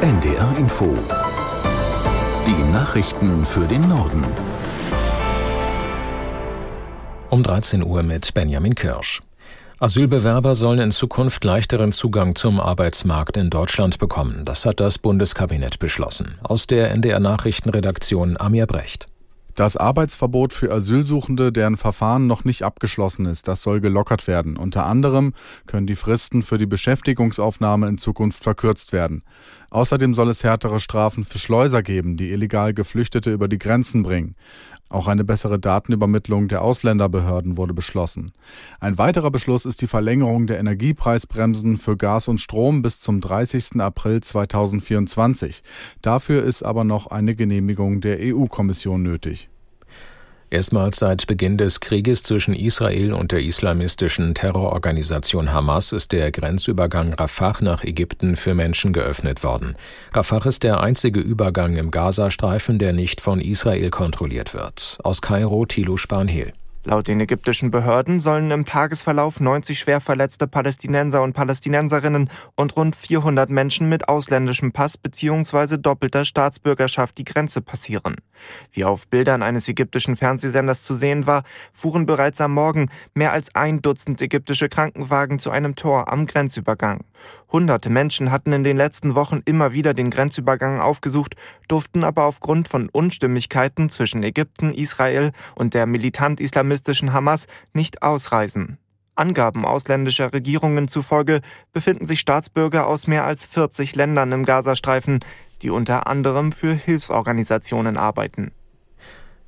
NDR Info. Die Nachrichten für den Norden. Um 13 Uhr mit Benjamin Kirsch. Asylbewerber sollen in Zukunft leichteren Zugang zum Arbeitsmarkt in Deutschland bekommen. Das hat das Bundeskabinett beschlossen. Aus der NDR Nachrichtenredaktion Amir Brecht. Das Arbeitsverbot für Asylsuchende, deren Verfahren noch nicht abgeschlossen ist, das soll gelockert werden. Unter anderem können die Fristen für die Beschäftigungsaufnahme in Zukunft verkürzt werden. Außerdem soll es härtere Strafen für Schleuser geben, die illegal Geflüchtete über die Grenzen bringen. Auch eine bessere Datenübermittlung der Ausländerbehörden wurde beschlossen. Ein weiterer Beschluss ist die Verlängerung der Energiepreisbremsen für Gas und Strom bis zum 30. April 2024. Dafür ist aber noch eine Genehmigung der EU-Kommission nötig. Erstmals seit Beginn des Krieges zwischen Israel und der islamistischen Terrororganisation Hamas ist der Grenzübergang Rafah nach Ägypten für Menschen geöffnet worden. Rafah ist der einzige Übergang im Gazastreifen, der nicht von Israel kontrolliert wird. Aus Kairo Thilo Spanhel. Laut den ägyptischen Behörden sollen im Tagesverlauf 90 schwer verletzte Palästinenser und Palästinenserinnen und rund 400 Menschen mit ausländischem Pass bzw. doppelter Staatsbürgerschaft die Grenze passieren. Wie auf Bildern eines ägyptischen Fernsehsenders zu sehen war, fuhren bereits am Morgen mehr als ein Dutzend ägyptische Krankenwagen zu einem Tor am Grenzübergang. Hunderte Menschen hatten in den letzten Wochen immer wieder den Grenzübergang aufgesucht, durften aber aufgrund von Unstimmigkeiten zwischen Ägypten, Israel und der militant-islamistischen Hamas nicht ausreisen. Angaben ausländischer Regierungen zufolge befinden sich Staatsbürger aus mehr als 40 Ländern im Gazastreifen, die unter anderem für Hilfsorganisationen arbeiten.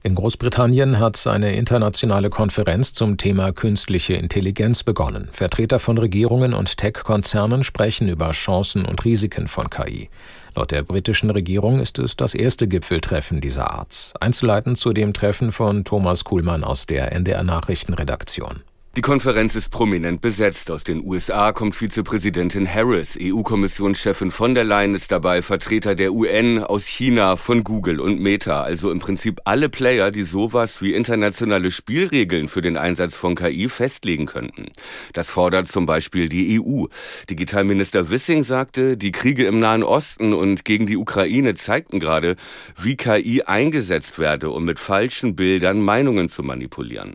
In Großbritannien hat eine internationale Konferenz zum Thema künstliche Intelligenz begonnen. Vertreter von Regierungen und Tech-Konzernen sprechen über Chancen und Risiken von KI. Laut der britischen Regierung ist es das erste Gipfeltreffen dieser Art. Einzuleiten zu dem Treffen von Thomas Kuhlmann aus der NDR Nachrichtenredaktion. Die Konferenz ist prominent besetzt. Aus den USA kommt Vizepräsidentin Harris, EU-Kommissionschefin von der Leyen ist dabei, Vertreter der UN aus China, von Google und Meta, also im Prinzip alle Player, die sowas wie internationale Spielregeln für den Einsatz von KI festlegen könnten. Das fordert zum Beispiel die EU. Digitalminister Wissing sagte, die Kriege im Nahen Osten und gegen die Ukraine zeigten gerade, wie KI eingesetzt werde, um mit falschen Bildern Meinungen zu manipulieren.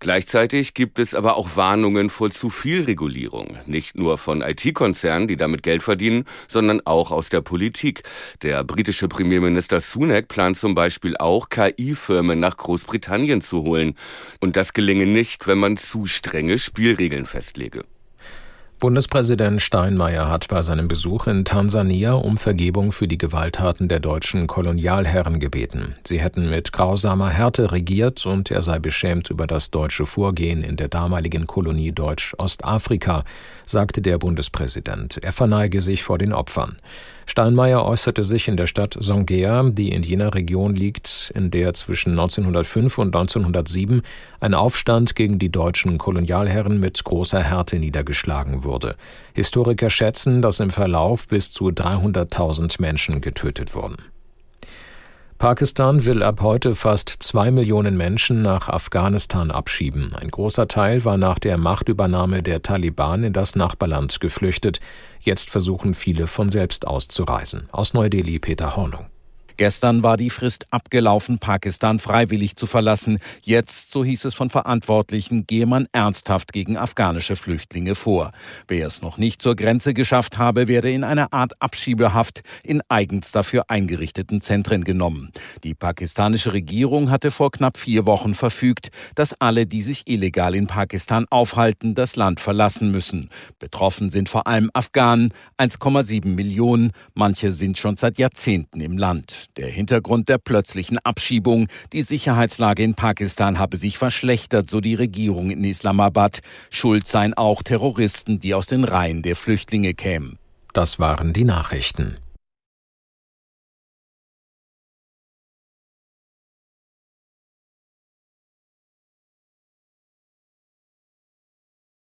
Gleichzeitig gibt es aber auch Warnungen vor zu viel Regulierung. Nicht nur von IT-Konzernen, die damit Geld verdienen, sondern auch aus der Politik. Der britische Premierminister Sunak plant zum Beispiel auch, KI-Firmen nach Großbritannien zu holen. Und das gelinge nicht, wenn man zu strenge Spielregeln festlege. Bundespräsident Steinmeier hat bei seinem Besuch in Tansania um Vergebung für die Gewalttaten der deutschen Kolonialherren gebeten. Sie hätten mit grausamer Härte regiert und er sei beschämt über das deutsche Vorgehen in der damaligen Kolonie Deutsch-Ostafrika, sagte der Bundespräsident. Er verneige sich vor den Opfern. Steinmeier äußerte sich in der Stadt Songea, die in jener Region liegt, in der zwischen 1905 und 1907 ein Aufstand gegen die deutschen Kolonialherren mit großer Härte niedergeschlagen wurde. Historiker schätzen, dass im Verlauf bis zu 300.000 Menschen getötet wurden. Pakistan will ab heute fast zwei Millionen Menschen nach Afghanistan abschieben. Ein großer Teil war nach der Machtübernahme der Taliban in das Nachbarland geflüchtet. Jetzt versuchen viele von selbst auszureisen. Aus Neu-Delhi Peter Hornung. Gestern war die Frist abgelaufen, Pakistan freiwillig zu verlassen. Jetzt, so hieß es von Verantwortlichen, gehe man ernsthaft gegen afghanische Flüchtlinge vor. Wer es noch nicht zur Grenze geschafft habe, werde in eine Art Abschiebehaft in eigens dafür eingerichteten Zentren genommen. Die pakistanische Regierung hatte vor knapp vier Wochen verfügt, dass alle, die sich illegal in Pakistan aufhalten, das Land verlassen müssen. Betroffen sind vor allem Afghanen, 1,7 Millionen. Manche sind schon seit Jahrzehnten im Land der Hintergrund der plötzlichen Abschiebung. Die Sicherheitslage in Pakistan habe sich verschlechtert, so die Regierung in Islamabad. Schuld seien auch Terroristen, die aus den Reihen der Flüchtlinge kämen. Das waren die Nachrichten.